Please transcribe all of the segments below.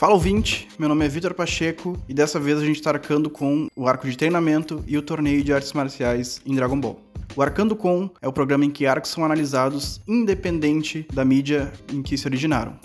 Fala ouvinte, meu nome é Vitor Pacheco e dessa vez a gente está arcando com o arco de treinamento e o torneio de artes marciais em Dragon Ball. O Arcando Com é o programa em que arcos são analisados independente da mídia em que se originaram.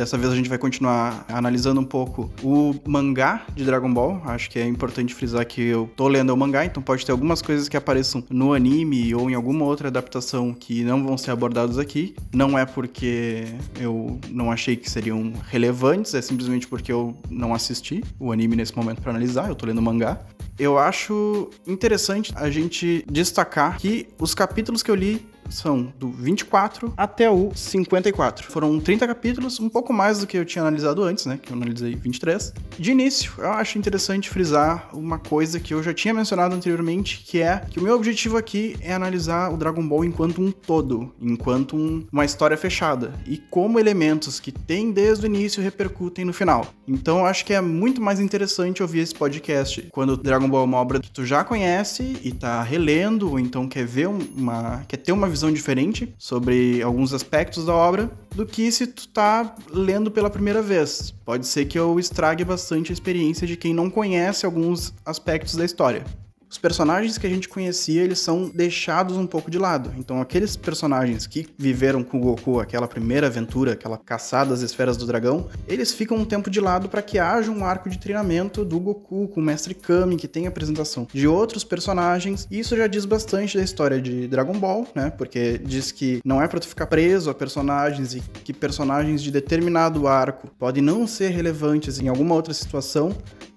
Dessa vez a gente vai continuar analisando um pouco o mangá de Dragon Ball. Acho que é importante frisar que eu tô lendo o mangá, então pode ter algumas coisas que apareçam no anime ou em alguma outra adaptação que não vão ser abordadas aqui. Não é porque eu não achei que seriam relevantes, é simplesmente porque eu não assisti o anime nesse momento para analisar, eu tô lendo o mangá. Eu acho interessante a gente destacar que os capítulos que eu li são do 24 até o 54. Foram 30 capítulos, um pouco mais do que eu tinha analisado antes, né? Que eu analisei 23. De início, eu acho interessante frisar uma coisa que eu já tinha mencionado anteriormente, que é que o meu objetivo aqui é analisar o Dragon Ball enquanto um todo, enquanto um, uma história fechada, e como elementos que tem desde o início repercutem no final. Então, eu acho que é muito mais interessante ouvir esse podcast quando o Dragon Ball é uma obra que tu já conhece e tá relendo, ou então quer ver uma. quer ter uma visão visão diferente sobre alguns aspectos da obra do que se tu tá lendo pela primeira vez. Pode ser que eu estrague bastante a experiência de quem não conhece alguns aspectos da história os personagens que a gente conhecia, eles são deixados um pouco de lado. Então, aqueles personagens que viveram com o Goku aquela primeira aventura, aquela caçada às esferas do dragão, eles ficam um tempo de lado para que haja um arco de treinamento do Goku com o Mestre Kami, que tem apresentação de outros personagens. E isso já diz bastante da história de Dragon Ball, né? Porque diz que não é para tu ficar preso a personagens e que personagens de determinado arco podem não ser relevantes em alguma outra situação,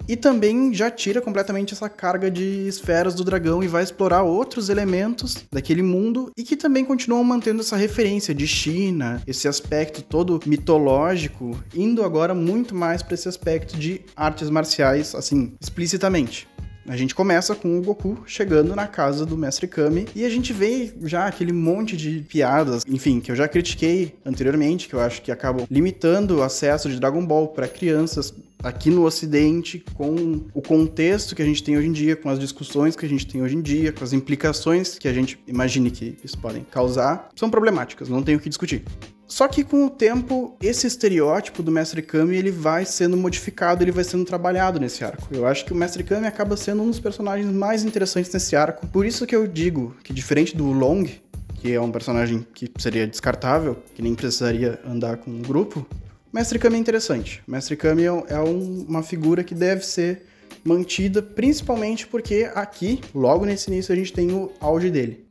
e também já tira completamente essa carga de esferas do dragão e vai explorar outros elementos daquele mundo e que também continuam mantendo essa referência de China, esse aspecto todo mitológico, indo agora muito mais para esse aspecto de artes marciais, assim, explicitamente. A gente começa com o Goku chegando na casa do Mestre Kami e a gente vê já aquele monte de piadas, enfim, que eu já critiquei anteriormente, que eu acho que acabam limitando o acesso de Dragon Ball para crianças aqui no Ocidente, com o contexto que a gente tem hoje em dia, com as discussões que a gente tem hoje em dia, com as implicações que a gente imagine que isso podem causar, são problemáticas, não tem o que discutir. Só que com o tempo, esse estereótipo do Mestre Kami ele vai sendo modificado, ele vai sendo trabalhado nesse arco. Eu acho que o Mestre Kami acaba sendo um dos personagens mais interessantes nesse arco. Por isso que eu digo que diferente do Long, que é um personagem que seria descartável, que nem precisaria andar com um grupo, Mestre Kami é interessante. Mestre Kami é, é um, uma figura que deve ser mantida, principalmente porque aqui, logo nesse início, a gente tem o auge dele.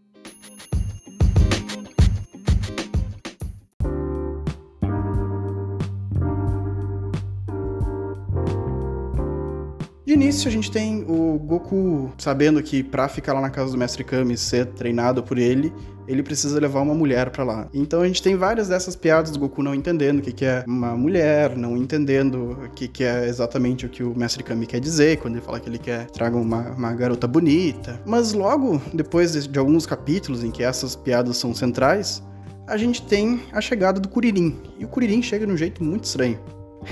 Início, a gente tem o Goku sabendo que para ficar lá na casa do Mestre Kami ser treinado por ele, ele precisa levar uma mulher para lá. Então a gente tem várias dessas piadas do Goku não entendendo o que, que é uma mulher, não entendendo o que, que é exatamente o que o Mestre Kami quer dizer, quando ele fala que ele quer traga uma, uma garota bonita. Mas logo depois de, de alguns capítulos em que essas piadas são centrais, a gente tem a chegada do Kuririn. E o Kuririn chega de um jeito muito estranho.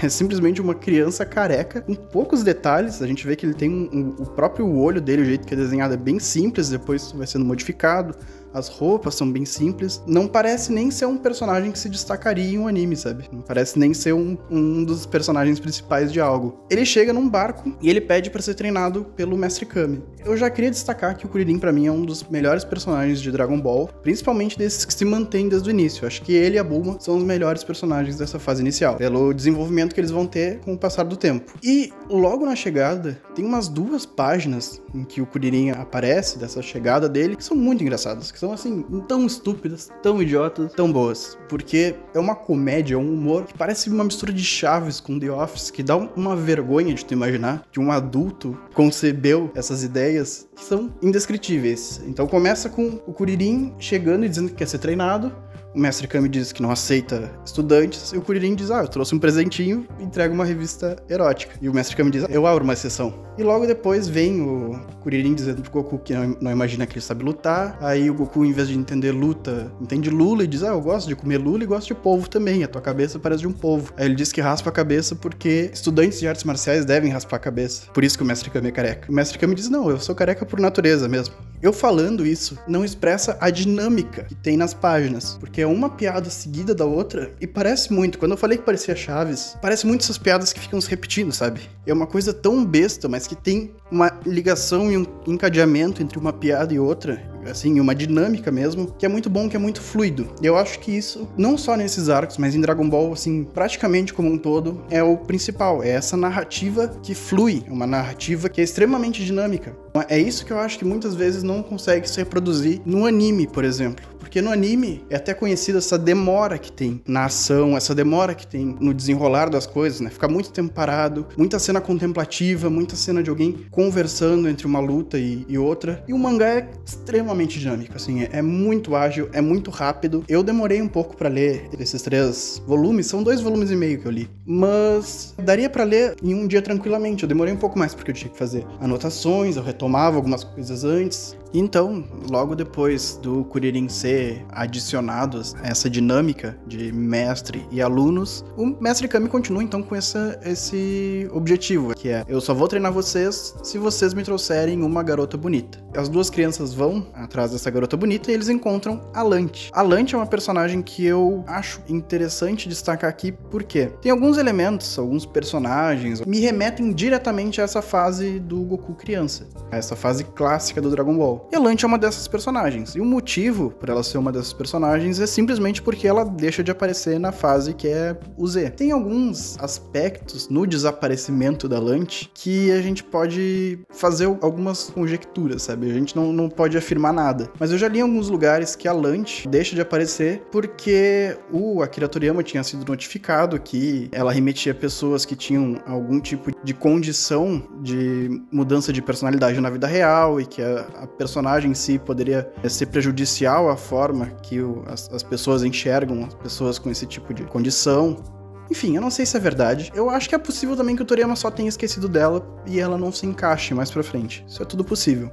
É simplesmente uma criança careca, com poucos detalhes. A gente vê que ele tem um, um, o próprio olho dele, o jeito que é desenhado é bem simples, depois vai sendo modificado as roupas são bem simples. Não parece nem ser um personagem que se destacaria em um anime, sabe? Não parece nem ser um, um dos personagens principais de algo. Ele chega num barco e ele pede para ser treinado pelo Mestre Kami. Eu já queria destacar que o Kuririn para mim é um dos melhores personagens de Dragon Ball, principalmente desses que se mantêm desde o início. acho que ele e a Bulma são os melhores personagens dessa fase inicial, pelo desenvolvimento que eles vão ter com o passar do tempo. E logo na chegada, tem umas duas páginas em que o Kuririn aparece, dessa chegada dele, que são muito engraçadas, que são assim, tão estúpidas, tão idiotas, tão boas. Porque é uma comédia, um humor que parece uma mistura de Chaves com The Office, que dá uma vergonha de tu imaginar que um adulto concebeu essas ideias que são indescritíveis. Então começa com o Kuririn chegando e dizendo que quer ser treinado, o mestre Kami diz que não aceita estudantes, e o Kuririn diz: Ah, eu trouxe um presentinho entrega uma revista erótica. E o mestre Kami diz: Eu abro uma exceção. E logo depois vem o Kuririn dizendo pro Goku que não, não, imagina que ele sabe lutar. Aí o Goku, em vez de entender luta, entende lula e diz: Ah, eu gosto de comer lula e gosto de polvo também. A tua cabeça parece de um polvo. Aí ele diz que raspa a cabeça porque estudantes de artes marciais devem raspar a cabeça. Por isso que o mestre Kami é careca. O mestre Kami diz: Não, eu sou careca por natureza mesmo. Eu falando isso não expressa a dinâmica que tem nas páginas, porque é uma piada seguida da outra e parece muito. Quando eu falei que parecia Chaves, parece muito essas piadas que ficam se repetindo, sabe? É uma coisa tão besta, mas que tem uma ligação e um encadeamento entre uma piada e outra assim, uma dinâmica mesmo, que é muito bom, que é muito fluido. Eu acho que isso, não só nesses arcos, mas em Dragon Ball, assim, praticamente como um todo, é o principal. É essa narrativa que flui, uma narrativa que é extremamente dinâmica. É isso que eu acho que muitas vezes não consegue se reproduzir no anime, por exemplo. Porque no anime é até conhecido essa demora que tem na ação, essa demora que tem no desenrolar das coisas, né? Ficar muito tempo parado, muita cena contemplativa, muita cena de alguém conversando entre uma luta e, e outra. E o mangá é extremamente dinâmico, assim, é, é, muito ágil, é muito rápido. Eu demorei um pouco para ler esses três volumes, são dois volumes e meio que eu li, mas daria para ler em um dia tranquilamente. Eu demorei um pouco mais porque eu tinha que fazer anotações, eu retomava algumas coisas antes. Então, logo depois do Kuririn ser adicionado essa dinâmica de mestre e alunos, o mestre Kami continua então com essa, esse objetivo, que é eu só vou treinar vocês se vocês me trouxerem uma garota bonita. As duas crianças vão atrás dessa garota bonita e eles encontram a Lante. A Lante é uma personagem que eu acho interessante destacar aqui porque tem alguns elementos, alguns personagens me remetem diretamente a essa fase do Goku criança, a essa fase clássica do Dragon Ball. A Lante é uma dessas personagens. E o motivo por ela ser uma dessas personagens é simplesmente porque ela deixa de aparecer na fase que é o Z. Tem alguns aspectos no desaparecimento da Lante que a gente pode fazer algumas conjecturas, sabe? A gente não, não pode afirmar nada. Mas eu já li em alguns lugares que a Lante deixa de aparecer porque o Akira Toriyama tinha sido notificado que ela remetia pessoas que tinham algum tipo de condição de mudança de personalidade na vida real e que a, a personagem em si poderia eh, ser prejudicial à forma que o, as, as pessoas enxergam as pessoas com esse tipo de condição. Enfim, eu não sei se é verdade. Eu acho que é possível também que o Toriyama só tenha esquecido dela e ela não se encaixe mais pra frente. Isso é tudo possível.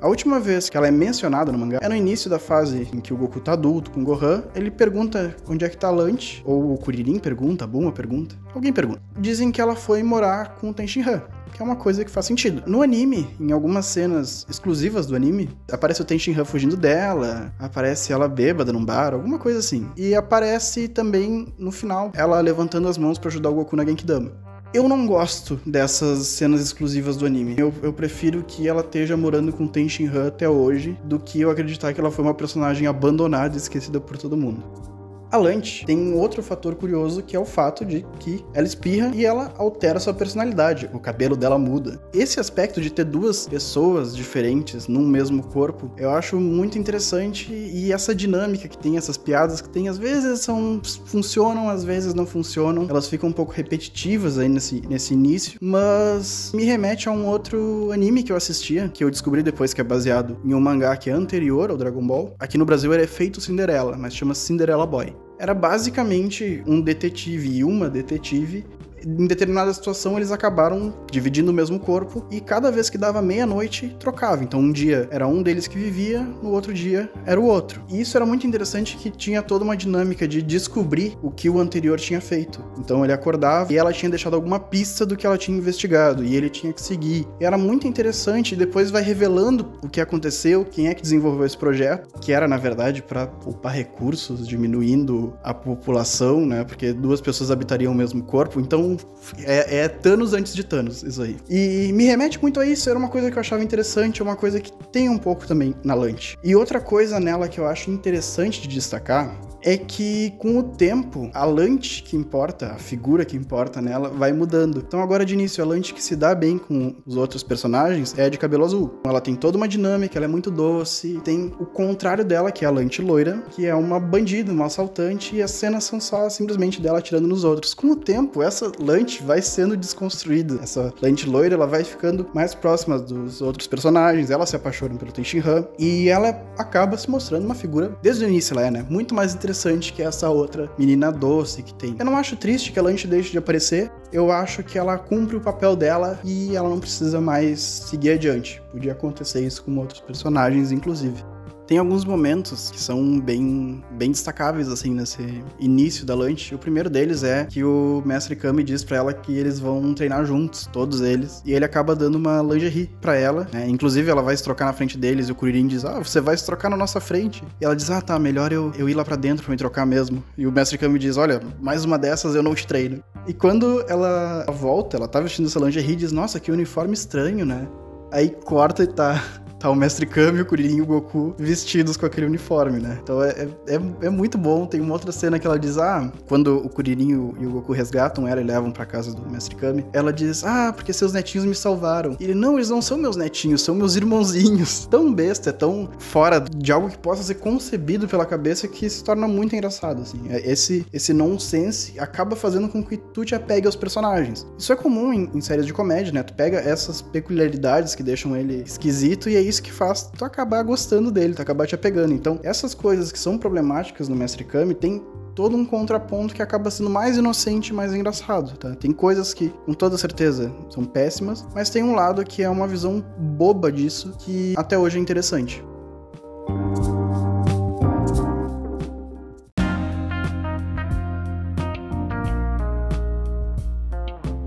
A última vez que ela é mencionada no mangá é no início da fase em que o Goku tá adulto com o Gohan. Ele pergunta onde é que tá Lunch, ou o Kuririn pergunta, a Buma pergunta, alguém pergunta. Dizem que ela foi morar com o Tenshinhan, que é uma coisa que faz sentido. No anime, em algumas cenas exclusivas do anime, aparece o Tenshinhan fugindo dela, aparece ela bêbada num bar, alguma coisa assim. E aparece também no final ela levantando as mãos para ajudar o Goku na Genkidama. Eu não gosto dessas cenas exclusivas do anime. Eu, eu prefiro que ela esteja morando com Tenshin Han até hoje do que eu acreditar que ela foi uma personagem abandonada e esquecida por todo mundo. A Lante tem um outro fator curioso que é o fato de que ela espirra e ela altera sua personalidade, o cabelo dela muda. Esse aspecto de ter duas pessoas diferentes num mesmo corpo, eu acho muito interessante. E essa dinâmica que tem, essas piadas que tem, às vezes são funcionam, às vezes não funcionam, elas ficam um pouco repetitivas aí nesse, nesse início, mas me remete a um outro anime que eu assistia, que eu descobri depois que é baseado em um mangá que é anterior ao Dragon Ball. Aqui no Brasil ele é feito Cinderela, mas chama Cinderella Boy era basicamente um detetive e uma detetive em determinada situação eles acabaram dividindo o mesmo corpo e cada vez que dava meia-noite trocava. Então um dia era um deles que vivia, no outro dia era o outro. E isso era muito interessante que tinha toda uma dinâmica de descobrir o que o anterior tinha feito. Então ele acordava e ela tinha deixado alguma pista do que ela tinha investigado e ele tinha que seguir. E era muito interessante e depois vai revelando o que aconteceu, quem é que desenvolveu esse projeto, que era na verdade para poupar recursos, diminuindo a população, né? Porque duas pessoas habitariam o mesmo corpo. Então é, é Thanos antes de Thanos, isso aí. E me remete muito a isso, era uma coisa que eu achava interessante, uma coisa que tem um pouco também na Lunch. E outra coisa nela que eu acho interessante de destacar é que com o tempo, a Lante que importa, a figura que importa nela, vai mudando. Então agora de início, a Lante que se dá bem com os outros personagens é de cabelo azul. Ela tem toda uma dinâmica, ela é muito doce. Tem o contrário dela, que é a Lante loira, que é uma bandida, uma assaltante, e as cenas são só simplesmente dela atirando nos outros. Com o tempo, essa Lante vai sendo desconstruída. Essa Lante loira, ela vai ficando mais próxima dos outros personagens, ela se apaixona pelo Tenshinhan, e ela acaba se mostrando uma figura, desde o início ela é, né, muito mais interessante que essa outra menina doce que tem. Eu não acho triste que a Lanche deixe de aparecer, eu acho que ela cumpre o papel dela e ela não precisa mais seguir adiante. Podia acontecer isso com outros personagens, inclusive. Tem alguns momentos que são bem, bem destacáveis, assim, nesse início da lunch. O primeiro deles é que o mestre Kami diz para ela que eles vão treinar juntos, todos eles, e ele acaba dando uma lingerie para ela, né? Inclusive, ela vai se trocar na frente deles e o Kuririn diz, ah, você vai se trocar na nossa frente. E ela diz, ah, tá, melhor eu, eu ir lá para dentro pra me trocar mesmo. E o mestre Kami diz, olha, mais uma dessas eu não te treino. E quando ela volta, ela tá vestindo essa lingerie e diz, nossa, que uniforme estranho, né? Aí corta e tá tá o Mestre Kami, o Kuririn e o Goku vestidos com aquele uniforme, né? Então é, é, é, muito bom. Tem uma outra cena que ela diz: Ah, quando o Kuririn e o Goku resgatam ela e levam pra casa do Mestre Kami, ela diz: Ah, porque seus netinhos me salvaram. E ele: Não, eles não são meus netinhos, são meus irmãozinhos. Tão besta, é tão fora de algo que possa ser concebido pela cabeça que se torna muito engraçado, assim. É, esse, esse nonsense acaba fazendo com que tu te apegue aos personagens. Isso é comum em, em séries de comédia, né? Tu pega essas peculiaridades que deixam ele esquisito e aí isso que faz tu acabar gostando dele, tu acabar te apegando. Então, essas coisas que são problemáticas no Mestre Kami tem todo um contraponto que acaba sendo mais inocente mais engraçado, tá? Tem coisas que, com toda certeza, são péssimas, mas tem um lado que é uma visão boba disso que até hoje é interessante.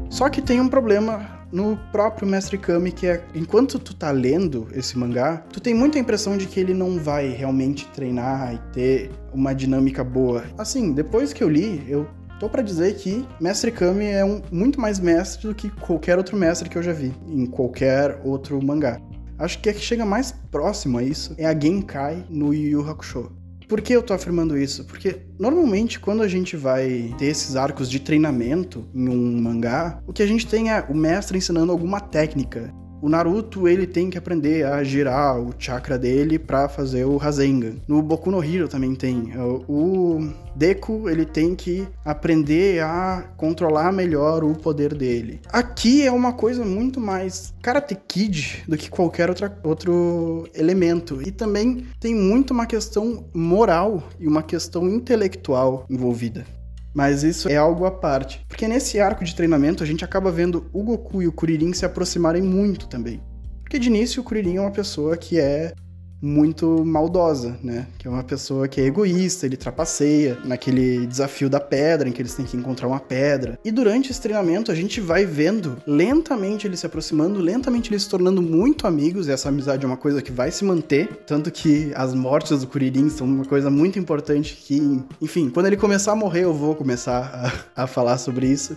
Só que tem um problema no próprio Mestre Kami, que é enquanto tu tá lendo esse mangá, tu tem muita impressão de que ele não vai realmente treinar e ter uma dinâmica boa. Assim, depois que eu li, eu tô para dizer que Mestre Kami é um muito mais mestre do que qualquer outro mestre que eu já vi em qualquer outro mangá. Acho que a que chega mais próximo a isso é a Genkai no Yu Yu Hakusho. Por que eu tô afirmando isso? Porque normalmente quando a gente vai ter esses arcos de treinamento em um mangá, o que a gente tem é o mestre ensinando alguma técnica o Naruto, ele tem que aprender a girar o chakra dele para fazer o Rasengan. No Boku no Hero também tem. O Deku, ele tem que aprender a controlar melhor o poder dele. Aqui é uma coisa muito mais Karate Kid do que qualquer outra, outro elemento. E também tem muito uma questão moral e uma questão intelectual envolvida. Mas isso é algo à parte. Porque nesse arco de treinamento a gente acaba vendo o Goku e o Kuririn se aproximarem muito também. Porque de início o Kuririn é uma pessoa que é muito maldosa, né? Que é uma pessoa que é egoísta, ele trapaceia naquele desafio da pedra, em que eles têm que encontrar uma pedra. E durante esse treinamento a gente vai vendo lentamente ele se aproximando, lentamente ele se tornando muito amigos, e essa amizade é uma coisa que vai se manter, tanto que as mortes do Kuririn são uma coisa muito importante que, enfim, quando ele começar a morrer eu vou começar a, a falar sobre isso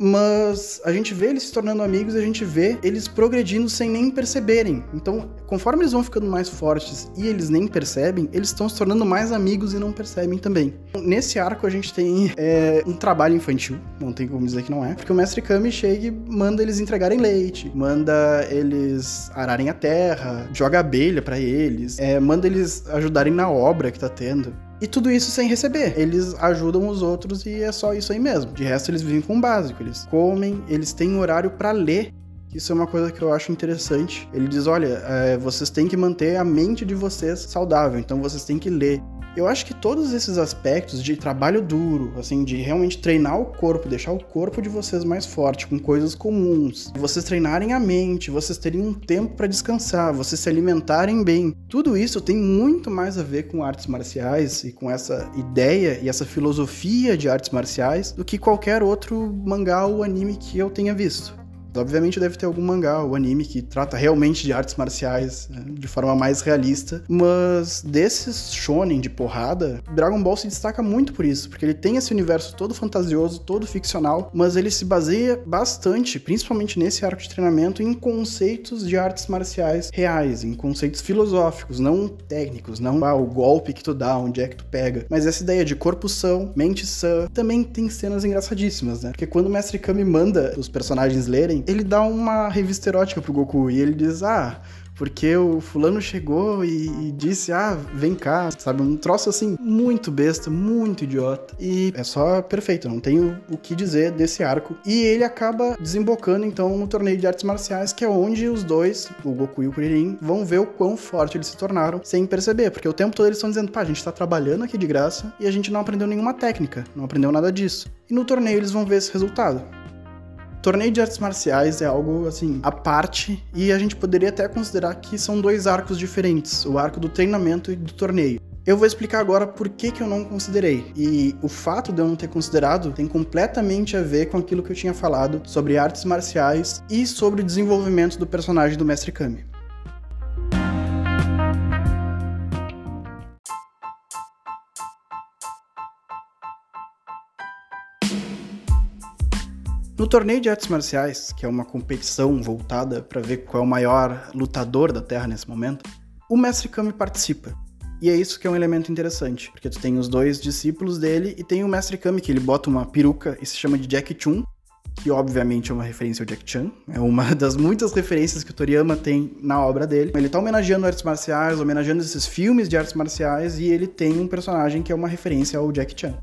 mas a gente vê eles se tornando amigos a gente vê eles progredindo sem nem perceberem. Então, conforme eles vão ficando mais fortes e eles nem percebem, eles estão se tornando mais amigos e não percebem também. Nesse arco a gente tem é, um trabalho infantil, não tem como dizer que não é, porque o mestre Kami chega e manda eles entregarem leite, manda eles ararem a terra, joga abelha para eles, é, manda eles ajudarem na obra que tá tendo. E tudo isso sem receber. Eles ajudam os outros e é só isso aí mesmo. De resto, eles vivem com o básico. Eles comem, eles têm horário para ler. Isso é uma coisa que eu acho interessante. Ele diz: olha, é, vocês têm que manter a mente de vocês saudável, então vocês têm que ler. Eu acho que todos esses aspectos de trabalho duro, assim, de realmente treinar o corpo, deixar o corpo de vocês mais forte com coisas comuns, vocês treinarem a mente, vocês terem um tempo para descansar, vocês se alimentarem bem, tudo isso tem muito mais a ver com artes marciais e com essa ideia e essa filosofia de artes marciais do que qualquer outro mangá ou anime que eu tenha visto. Obviamente deve ter algum mangá ou anime que trata realmente de artes marciais né, de forma mais realista, mas desses shonen de porrada, Dragon Ball se destaca muito por isso, porque ele tem esse universo todo fantasioso, todo ficcional, mas ele se baseia bastante, principalmente nesse arco de treinamento, em conceitos de artes marciais reais, em conceitos filosóficos, não técnicos, não ah, o golpe que tu dá, onde é que tu pega, mas essa ideia de corpo são, mente sã, também tem cenas engraçadíssimas, né? Porque quando o Mestre Kami manda os personagens lerem, ele dá uma revista erótica pro Goku e ele diz: Ah, porque o fulano chegou e, e, disse, ah, vem cá, sabe? Um troço assim, muito besta, muito idiota. E é só perfeito, não tenho o que dizer desse arco. E ele acaba desembocando, então, no torneio de artes marciais, que é onde os dois, o Goku e o Kuririn, vão ver o quão forte eles se tornaram, sem perceber. Porque o tempo todo eles estão dizendo, pá, a gente tá trabalhando aqui de graça e a gente não aprendeu nenhuma técnica, não aprendeu nada disso. E no torneio eles vão ver esse resultado. Torneio de artes marciais é algo assim à parte e a gente poderia até considerar que são dois arcos diferentes, o arco do treinamento e do torneio. Eu vou explicar agora por que, que eu não considerei. E o fato de eu não ter considerado tem completamente a ver com aquilo que eu tinha falado sobre artes marciais e sobre o desenvolvimento do personagem do Mestre Kami. No torneio de artes marciais, que é uma competição voltada para ver qual é o maior lutador da Terra nesse momento, o Mestre Kami participa. E é isso que é um elemento interessante, porque tu tem os dois discípulos dele e tem o Mestre Kami, que ele bota uma peruca e se chama de Jack Chun, que obviamente é uma referência ao Jack Chan, é uma das muitas referências que o Toriyama tem na obra dele. Ele tá homenageando artes marciais, homenageando esses filmes de artes marciais e ele tem um personagem que é uma referência ao Jack Chan.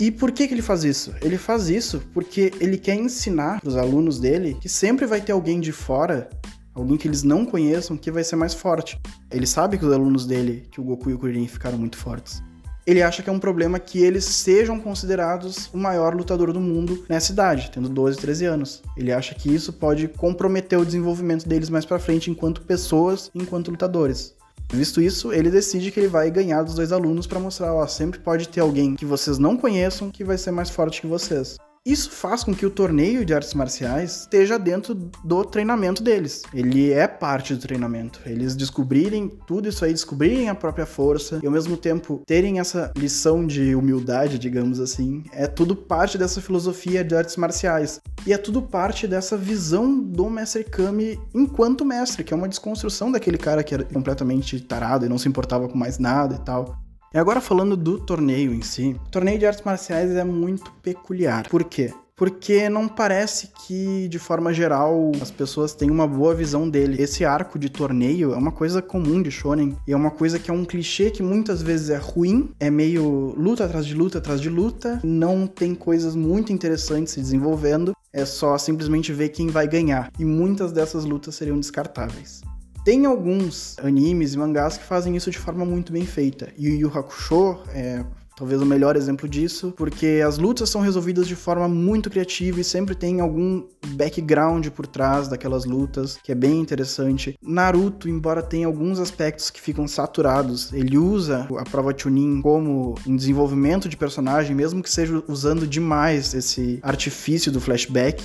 E por que, que ele faz isso? Ele faz isso porque ele quer ensinar para os alunos dele que sempre vai ter alguém de fora, alguém que eles não conheçam, que vai ser mais forte. Ele sabe que os alunos dele, que o Goku e o Kuririn ficaram muito fortes. Ele acha que é um problema que eles sejam considerados o maior lutador do mundo nessa idade, tendo 12, 13 anos. Ele acha que isso pode comprometer o desenvolvimento deles mais para frente enquanto pessoas, enquanto lutadores. Visto isso, ele decide que ele vai ganhar dos dois alunos para mostrar, ó, sempre pode ter alguém que vocês não conheçam que vai ser mais forte que vocês. Isso faz com que o torneio de artes marciais esteja dentro do treinamento deles. Ele é parte do treinamento. Eles descobrirem tudo isso aí, descobrirem a própria força e ao mesmo tempo terem essa lição de humildade, digamos assim, é tudo parte dessa filosofia de artes marciais. E é tudo parte dessa visão do mestre Kami enquanto mestre, que é uma desconstrução daquele cara que era completamente tarado e não se importava com mais nada e tal. E agora falando do torneio em si, o torneio de artes marciais é muito peculiar. Por quê? porque não parece que, de forma geral, as pessoas têm uma boa visão dele. Esse arco de torneio é uma coisa comum de shonen, e é uma coisa que é um clichê que muitas vezes é ruim, é meio luta atrás de luta atrás de luta, não tem coisas muito interessantes se desenvolvendo, é só simplesmente ver quem vai ganhar, e muitas dessas lutas seriam descartáveis. Tem alguns animes e mangás que fazem isso de forma muito bem feita. Yu Yu Hakusho é talvez o melhor exemplo disso, porque as lutas são resolvidas de forma muito criativa e sempre tem algum background por trás daquelas lutas, que é bem interessante. Naruto, embora tenha alguns aspectos que ficam saturados, ele usa a prova Chunin como um desenvolvimento de personagem, mesmo que seja usando demais esse artifício do flashback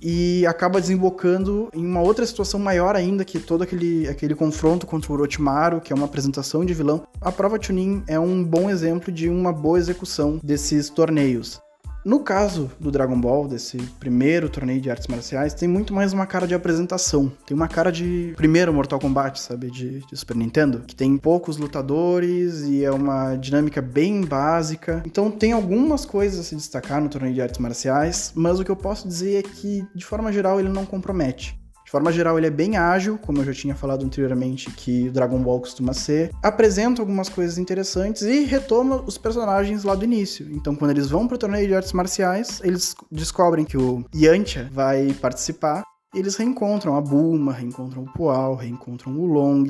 e acaba desembocando em uma outra situação maior ainda, que todo aquele, aquele confronto contra o Orochimaru, que é uma apresentação de vilão. A prova Chunin é um bom exemplo de uma boa execução desses torneios. No caso do Dragon Ball, desse primeiro torneio de artes marciais, tem muito mais uma cara de apresentação. Tem uma cara de primeiro Mortal Kombat, sabe? De, de, Super Nintendo. Que tem poucos lutadores e é uma dinâmica bem básica. Então tem algumas coisas a se destacar no torneio de artes marciais, mas o que eu posso dizer é que, de forma geral, ele não compromete. De forma geral, ele é bem ágil, como eu já tinha falado anteriormente que o Dragon Ball costuma ser. Apresenta algumas coisas interessantes e retoma os personagens lá do início. Então, quando eles vão pro torneio de artes marciais, eles descobrem que o Yantia vai participar. Eles reencontram a Bulma, reencontram o Pual, reencontram o Long.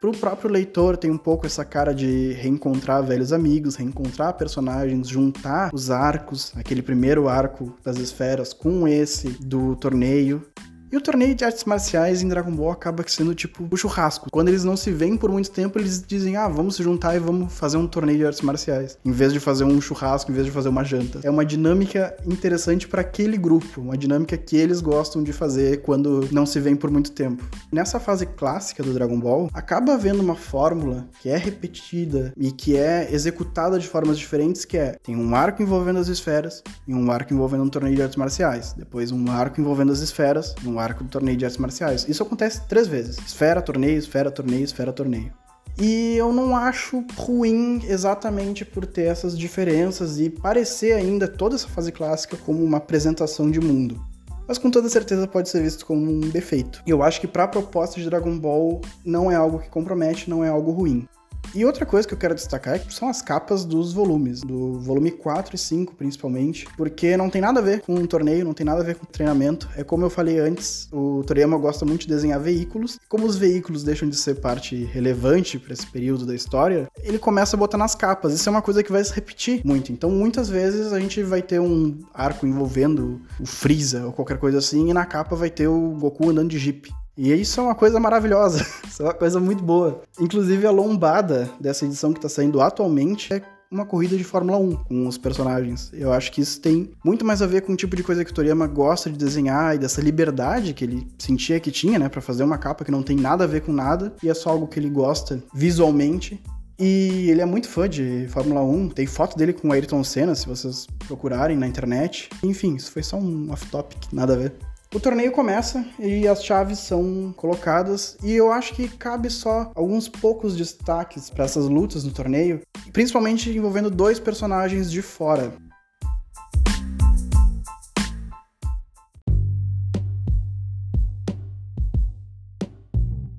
Pro próprio leitor tem um pouco essa cara de reencontrar velhos amigos, reencontrar personagens, juntar os arcos, aquele primeiro arco das esferas com esse do torneio. E o torneio de artes marciais em Dragon Ball acaba sendo tipo o churrasco. Quando eles não se veem por muito tempo, eles dizem: ah, vamos se juntar e vamos fazer um torneio de artes marciais. Em vez de fazer um churrasco, em vez de fazer uma janta. É uma dinâmica interessante para aquele grupo, uma dinâmica que eles gostam de fazer quando não se veem por muito tempo. Nessa fase clássica do Dragon Ball, acaba havendo uma fórmula que é repetida e que é executada de formas diferentes, que é tem um arco envolvendo as esferas e um arco envolvendo um torneio de artes marciais. Depois um arco envolvendo as esferas, um arco do torneio de artes marciais. Isso acontece três vezes: esfera, torneio, esfera, torneio, esfera, torneio. E eu não acho ruim exatamente por ter essas diferenças e parecer ainda toda essa fase clássica como uma apresentação de mundo. Mas com toda certeza pode ser visto como um defeito. E eu acho que para a proposta de Dragon Ball não é algo que compromete, não é algo ruim. E outra coisa que eu quero destacar é são as capas dos volumes, do volume 4 e 5 principalmente, porque não tem nada a ver com um torneio, não tem nada a ver com treinamento. É como eu falei antes, o Toriyama gosta muito de desenhar veículos. Como os veículos deixam de ser parte relevante para esse período da história, ele começa a botar nas capas. Isso é uma coisa que vai se repetir muito. Então, muitas vezes a gente vai ter um arco envolvendo o Freeza ou qualquer coisa assim, e na capa vai ter o Goku andando de Jeep. E isso é uma coisa maravilhosa, isso é uma coisa muito boa. Inclusive, a lombada dessa edição que está saindo atualmente é uma corrida de Fórmula 1 com os personagens. Eu acho que isso tem muito mais a ver com o tipo de coisa que o Toriyama gosta de desenhar e dessa liberdade que ele sentia que tinha, né, para fazer uma capa que não tem nada a ver com nada e é só algo que ele gosta visualmente. E ele é muito fã de Fórmula 1, tem foto dele com o Ayrton Senna, se vocês procurarem na internet. Enfim, isso foi só um off-topic, nada a ver. O torneio começa e as chaves são colocadas e eu acho que cabe só alguns poucos destaques para essas lutas no torneio, principalmente envolvendo dois personagens de fora.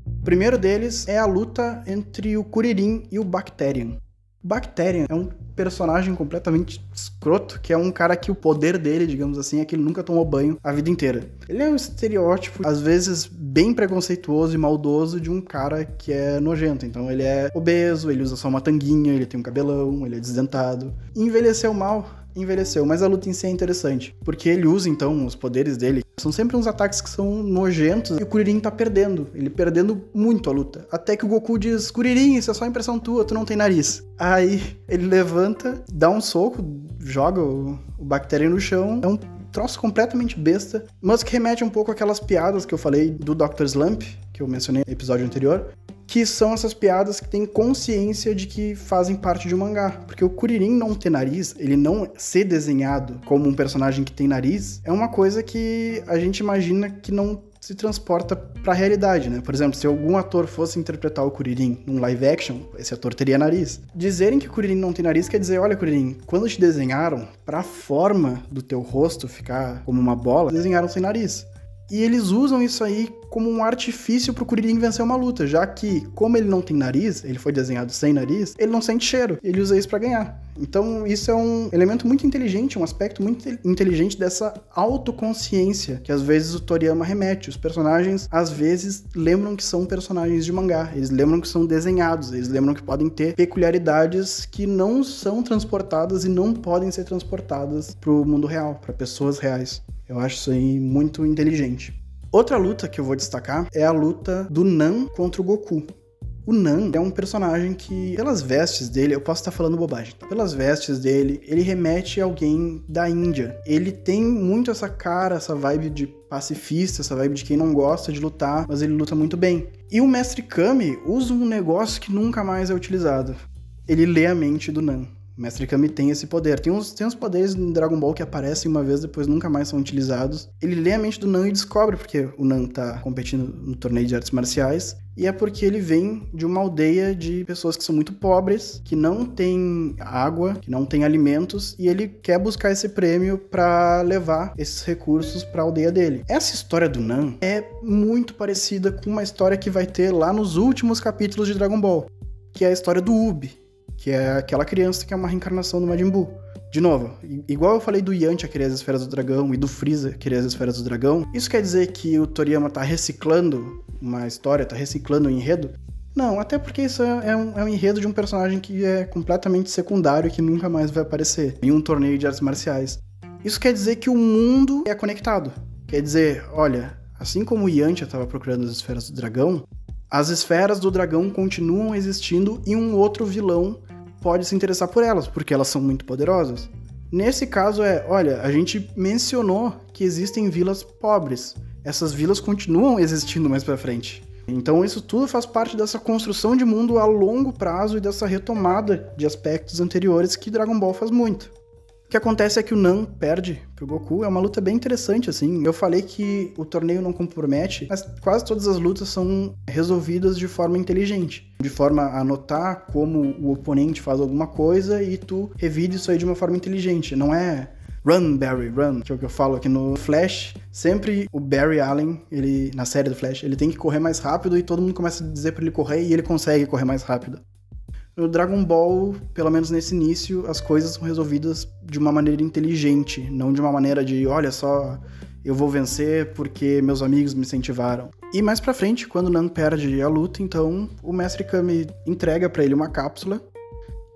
O primeiro deles é a luta entre o Kuririn e o Bacterian. O Bacterian é um personagem completamente escroto, que é um cara que o poder dele, digamos assim, é que ele nunca tomou banho a vida inteira. Ele é um estereótipo, às vezes bem preconceituoso e maldoso de um cara que é nojento. Então ele é obeso, ele usa só uma tanguinha, ele tem um cabelão, ele é desdentado. Envelheceu mal, envelheceu, mas a luta em si é interessante, porque ele usa então os poderes dele. São sempre uns ataques que são nojentos e o Kuririn tá perdendo, ele perdendo muito a luta. Até que o Goku diz: Kuririn, isso é só impressão tua, tu não tem nariz. Aí ele levanta, dá um soco, joga o, o Bactéria no chão. É um troço completamente besta, mas que remete um pouco àquelas piadas que eu falei do Dr. Slump, que eu mencionei no episódio anterior, que são essas piadas que têm consciência de que fazem parte de um mangá. Porque o Kuririn não ter nariz, ele não ser desenhado como um personagem que tem nariz, é uma coisa que a gente imagina que não se transporta para a realidade, né? Por exemplo, se algum ator fosse interpretar o Kuririn num live action, esse ator teria nariz. Dizerem que o Kuririn não tem nariz quer dizer, olha, Kuririn, quando te desenharam, para a forma do teu rosto ficar como uma bola, desenharam sem nariz. E eles usam isso aí como um artifício pro Kuririn vencer uma luta, já que, como ele não tem nariz, ele foi desenhado sem nariz, ele não sente cheiro. Ele usa isso para ganhar. Então, isso é um elemento muito inteligente, um aspecto muito inteligente dessa autoconsciência que às vezes o Toriyama remete. Os personagens, às vezes, lembram que são personagens de mangá, eles lembram que são desenhados, eles lembram que podem ter peculiaridades que não são transportadas e não podem ser transportadas pro mundo real, para pessoas reais. Eu acho isso aí muito inteligente. Outra luta que eu vou destacar é a luta do Nan contra o Goku. O Nan é um personagem que, pelas vestes dele, eu posso estar falando bobagem, tá? pelas vestes dele, ele remete a alguém da Índia. Ele tem muito essa cara, essa vibe de pacifista, essa vibe de quem não gosta de lutar, mas ele luta muito bem. E o Mestre Kami usa um negócio que nunca mais é utilizado. Ele lê a mente do Nan. Mestre Kami tem esse poder. Tem uns, tem uns poderes no Dragon Ball que aparecem uma vez, depois nunca mais são utilizados. Ele lê a mente do Nan e descobre porque o Nan tá competindo no torneio de artes marciais. E é porque ele vem de uma aldeia de pessoas que são muito pobres, que não tem água, que não tem alimentos, e ele quer buscar esse prêmio para levar esses recursos para a aldeia dele. Essa história do Nan é muito parecida com uma história que vai ter lá nos últimos capítulos de Dragon Ball, que é a história do Ubi que é aquela criança que é uma reencarnação do Majin Buu. De novo, igual eu falei do Yantia querer as esferas do dragão e do Freeza querer as esferas do dragão, isso quer dizer que o Toriyama tá reciclando uma história, tá reciclando um enredo? Não, até porque isso é, é, um, é um enredo de um personagem que é completamente secundário e que nunca mais vai aparecer em um torneio de artes marciais. Isso quer dizer que o mundo é conectado. Quer dizer, olha, assim como o Yantia estava procurando as esferas do dragão, as esferas do dragão continuam existindo e um outro vilão pode se interessar por elas, porque elas são muito poderosas. Nesse caso é, olha, a gente mencionou que existem vilas pobres. Essas vilas continuam existindo mais para frente. Então isso tudo faz parte dessa construção de mundo a longo prazo e dessa retomada de aspectos anteriores que Dragon Ball faz muito. O que acontece é que o Nan perde pro Goku. É uma luta bem interessante, assim. Eu falei que o torneio não compromete, mas quase todas as lutas são resolvidas de forma inteligente. De forma a notar como o oponente faz alguma coisa e tu revide isso aí de uma forma inteligente. Não é Run, Barry, run, que é o que eu falo aqui no Flash. Sempre o Barry Allen, ele na série do Flash, ele tem que correr mais rápido e todo mundo começa a dizer para ele correr e ele consegue correr mais rápido. No Dragon Ball, pelo menos nesse início, as coisas são resolvidas de uma maneira inteligente, não de uma maneira de, olha só, eu vou vencer porque meus amigos me incentivaram. E mais pra frente, quando Nan perde a luta, então o Mestre Kami entrega para ele uma cápsula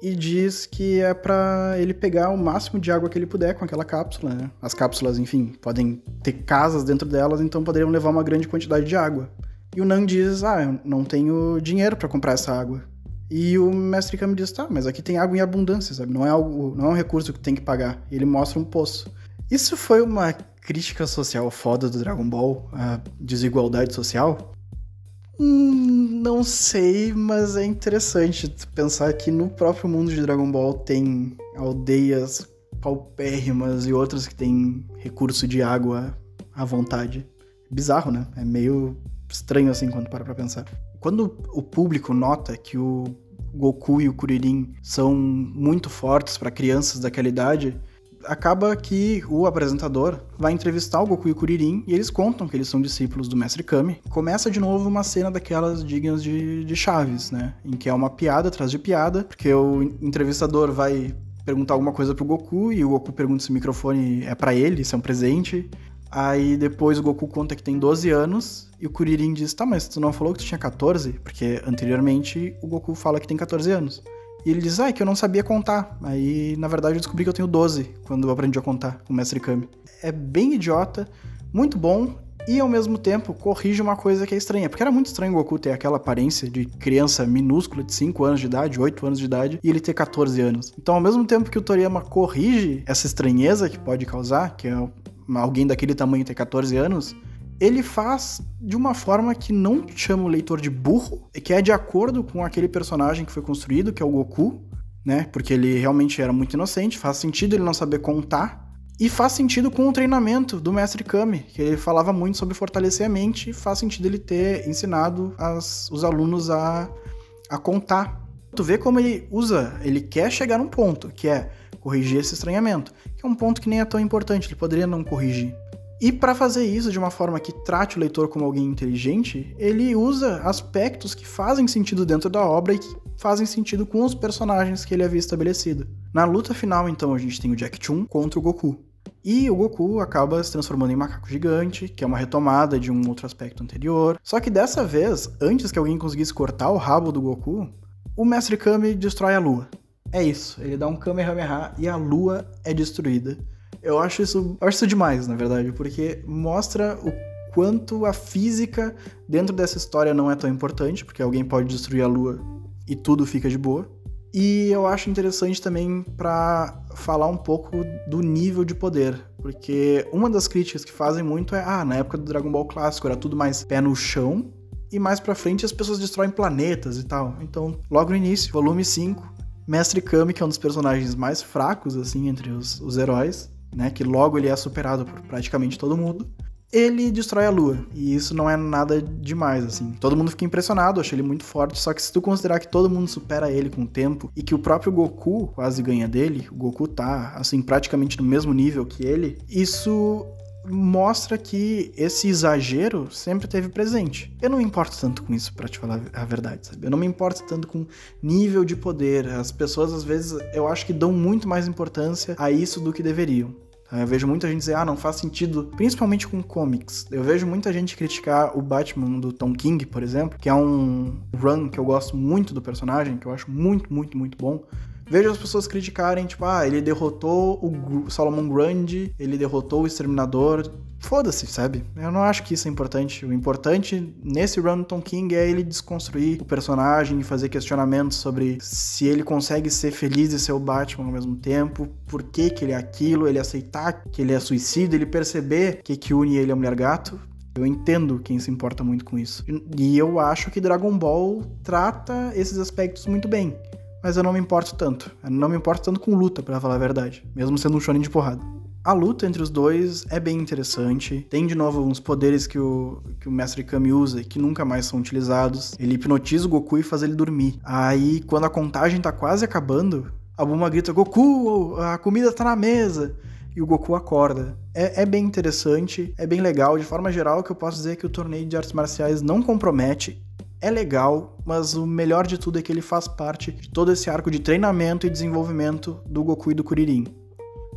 e diz que é para ele pegar o máximo de água que ele puder com aquela cápsula, né? As cápsulas, enfim, podem ter casas dentro delas, então poderiam levar uma grande quantidade de água. E o Nan diz: "Ah, eu não tenho dinheiro para comprar essa água". E o mestre Kami diz: "Tá, mas aqui tem água em abundância, sabe? Não é algo, não é um recurso que tem que pagar". E ele mostra um poço. Isso foi uma crítica social foda do Dragon Ball, a desigualdade social? Hum, não sei, mas é interessante pensar que no próprio mundo de Dragon Ball tem aldeias paupérrimas e outras que têm recurso de água à vontade. Bizarro, né? É meio estranho assim quando para pra pensar. Quando o público nota que o Goku e o Kuririn são muito fortes para crianças daquela idade, acaba que o apresentador vai entrevistar o Goku e o Kuririn e eles contam que eles são discípulos do Mestre Kami. Começa de novo uma cena daquelas dignas de, de Chaves, né? Em que é uma piada atrás de piada, porque o entrevistador vai perguntar alguma coisa pro Goku e o Goku pergunta se o microfone é para ele, se é um presente. Aí depois o Goku conta que tem 12 anos e o Kuririn diz: Tá, mas tu não falou que tu tinha 14? Porque anteriormente o Goku fala que tem 14 anos. E ele diz, ah, é que eu não sabia contar. Aí, na verdade, eu descobri que eu tenho 12 quando eu aprendi a contar com o Mestre Kami. É bem idiota, muito bom, e ao mesmo tempo corrige uma coisa que é estranha. Porque era muito estranho o Goku ter aquela aparência de criança minúscula de 5 anos de idade, 8 anos de idade, e ele ter 14 anos. Então, ao mesmo tempo que o Toriyama corrige essa estranheza que pode causar, que é alguém daquele tamanho ter 14 anos, ele faz de uma forma que não chama o leitor de burro, que é de acordo com aquele personagem que foi construído, que é o Goku, né? Porque ele realmente era muito inocente, faz sentido ele não saber contar. E faz sentido com o treinamento do Mestre Kami, que ele falava muito sobre fortalecer a mente, e faz sentido ele ter ensinado as, os alunos a, a contar. Tu vê como ele usa, ele quer chegar num ponto, que é corrigir esse estranhamento, que é um ponto que nem é tão importante, ele poderia não corrigir. E para fazer isso de uma forma que trate o leitor como alguém inteligente, ele usa aspectos que fazem sentido dentro da obra e que fazem sentido com os personagens que ele havia estabelecido. Na luta final, então, a gente tem o Jack Chun contra o Goku. E o Goku acaba se transformando em macaco gigante, que é uma retomada de um outro aspecto anterior. Só que dessa vez, antes que alguém conseguisse cortar o rabo do Goku, o Mestre Kami destrói a lua. É isso, ele dá um Kamehameha e a lua é destruída. Eu acho isso, eu acho isso demais, na verdade, porque mostra o quanto a física dentro dessa história não é tão importante, porque alguém pode destruir a lua e tudo fica de boa. E eu acho interessante também para falar um pouco do nível de poder, porque uma das críticas que fazem muito é: ah, na época do Dragon Ball clássico era tudo mais pé no chão, e mais pra frente as pessoas destroem planetas e tal. Então, logo no início, volume 5, Mestre Kami, que é um dos personagens mais fracos, assim, entre os, os heróis, né, que logo ele é superado por praticamente todo mundo, ele destrói a lua. E isso não é nada demais, assim. Todo mundo fica impressionado, acha ele muito forte. Só que se tu considerar que todo mundo supera ele com o tempo e que o próprio Goku quase ganha dele, o Goku tá, assim, praticamente no mesmo nível que ele, isso mostra que esse exagero sempre teve presente. Eu não me importo tanto com isso, para te falar a verdade, sabe? Eu não me importo tanto com nível de poder. As pessoas, às vezes, eu acho que dão muito mais importância a isso do que deveriam. Tá? Eu vejo muita gente dizer, ah, não faz sentido, principalmente com comics. Eu vejo muita gente criticar o Batman do Tom King, por exemplo, que é um run que eu gosto muito do personagem, que eu acho muito, muito, muito bom. Vejo as pessoas criticarem, tipo, ah, ele derrotou o Solomon Grundy, ele derrotou o Exterminador. Foda-se, sabe? Eu não acho que isso é importante. O importante nesse Tom King é ele desconstruir o personagem e fazer questionamentos sobre se ele consegue ser feliz e ser o Batman ao mesmo tempo, por que, que ele é aquilo, ele aceitar que ele é suicida, ele perceber que que une ele a Mulher Gato. Eu entendo quem se importa muito com isso. E eu acho que Dragon Ball trata esses aspectos muito bem mas eu não me importo tanto. Eu não me importo tanto com luta, para falar a verdade, mesmo sendo um shonen de porrada. A luta entre os dois é bem interessante. Tem de novo uns poderes que o, que o Mestre Kami usa e que nunca mais são utilizados. Ele hipnotiza o Goku e faz ele dormir. Aí, quando a contagem tá quase acabando, a Buma grita: Goku, a comida tá na mesa! E o Goku acorda. É, é, bem interessante, é bem legal. De forma geral, o que eu posso dizer é que o torneio de artes marciais não compromete é legal, mas o melhor de tudo é que ele faz parte de todo esse arco de treinamento e desenvolvimento do Goku e do Kuririn.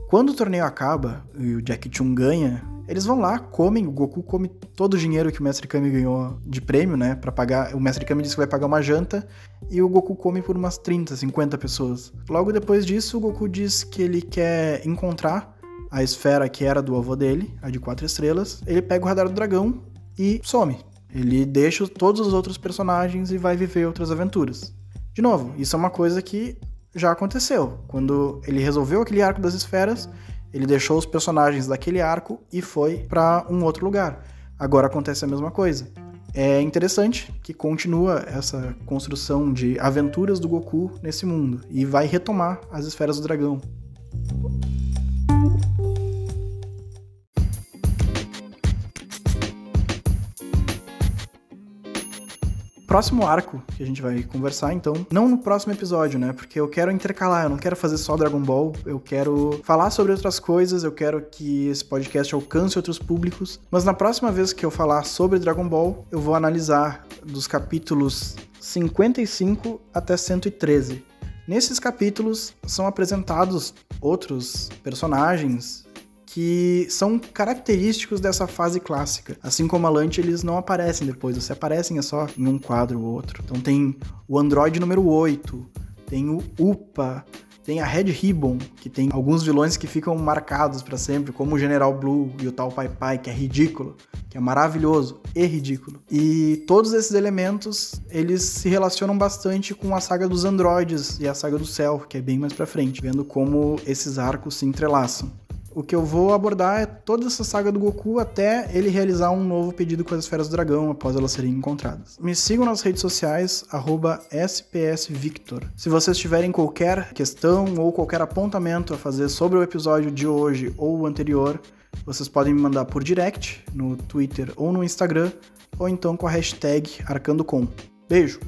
Quando o torneio acaba e o Jack Chun ganha, eles vão lá, comem, o Goku come todo o dinheiro que o Mestre Kami ganhou de prêmio, né, para pagar. O Mestre Kami disse que vai pagar uma janta e o Goku come por umas 30, 50 pessoas. Logo depois disso, o Goku diz que ele quer encontrar a esfera que era do avô dele, a de quatro estrelas. Ele pega o radar do dragão e some. Ele deixa todos os outros personagens e vai viver outras aventuras. De novo, isso é uma coisa que já aconteceu. Quando ele resolveu aquele arco das esferas, ele deixou os personagens daquele arco e foi para um outro lugar. Agora acontece a mesma coisa. É interessante que continua essa construção de aventuras do Goku nesse mundo e vai retomar as esferas do dragão. Próximo arco que a gente vai conversar, então, não no próximo episódio, né? Porque eu quero intercalar, eu não quero fazer só Dragon Ball, eu quero falar sobre outras coisas, eu quero que esse podcast alcance outros públicos. Mas na próxima vez que eu falar sobre Dragon Ball, eu vou analisar dos capítulos 55 até 113. Nesses capítulos são apresentados outros personagens que são característicos dessa fase clássica. Assim como a Lante, eles não aparecem depois, se aparecem é só em um quadro ou outro. Então tem o Android número 8, tem o UPA, tem a Red Ribbon, que tem alguns vilões que ficam marcados para sempre, como o General Blue e o tal Pai Pai, que é ridículo, que é maravilhoso e ridículo. E todos esses elementos, eles se relacionam bastante com a saga dos androides e a saga do céu, que é bem mais para frente, vendo como esses arcos se entrelaçam o que eu vou abordar é toda essa saga do Goku até ele realizar um novo pedido com as esferas do dragão após elas serem encontradas. Me sigam nas redes sociais, SPSVictor. Se vocês tiverem qualquer questão ou qualquer apontamento a fazer sobre o episódio de hoje ou o anterior, vocês podem me mandar por direct no Twitter ou no Instagram, ou então com a hashtag ArcandoCom. Beijo!